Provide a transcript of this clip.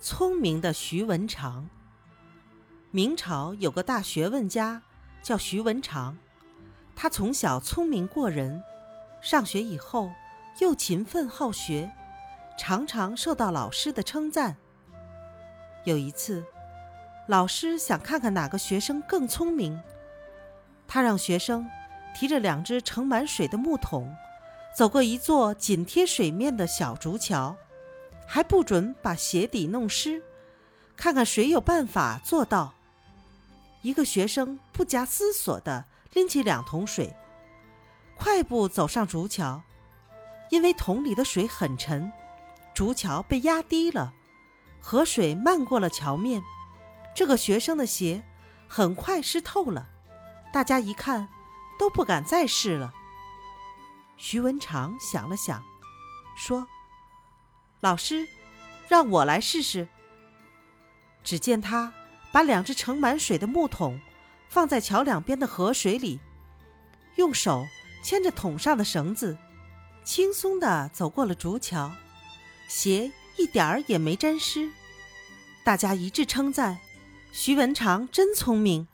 聪明的徐文长。明朝有个大学问家叫徐文长，他从小聪明过人，上学以后又勤奋好学，常常受到老师的称赞。有一次，老师想看看哪个学生更聪明，他让学生提着两只盛满水的木桶，走过一座紧贴水面的小竹桥。还不准把鞋底弄湿，看看谁有办法做到。一个学生不加思索地拎起两桶水，快步走上竹桥。因为桶里的水很沉，竹桥被压低了，河水漫过了桥面。这个学生的鞋很快湿透了，大家一看都不敢再试了。徐文长想了想，说。老师，让我来试试。只见他把两只盛满水的木桶放在桥两边的河水里，用手牵着桶上的绳子，轻松地走过了竹桥，鞋一点儿也没沾湿。大家一致称赞：徐文长真聪明。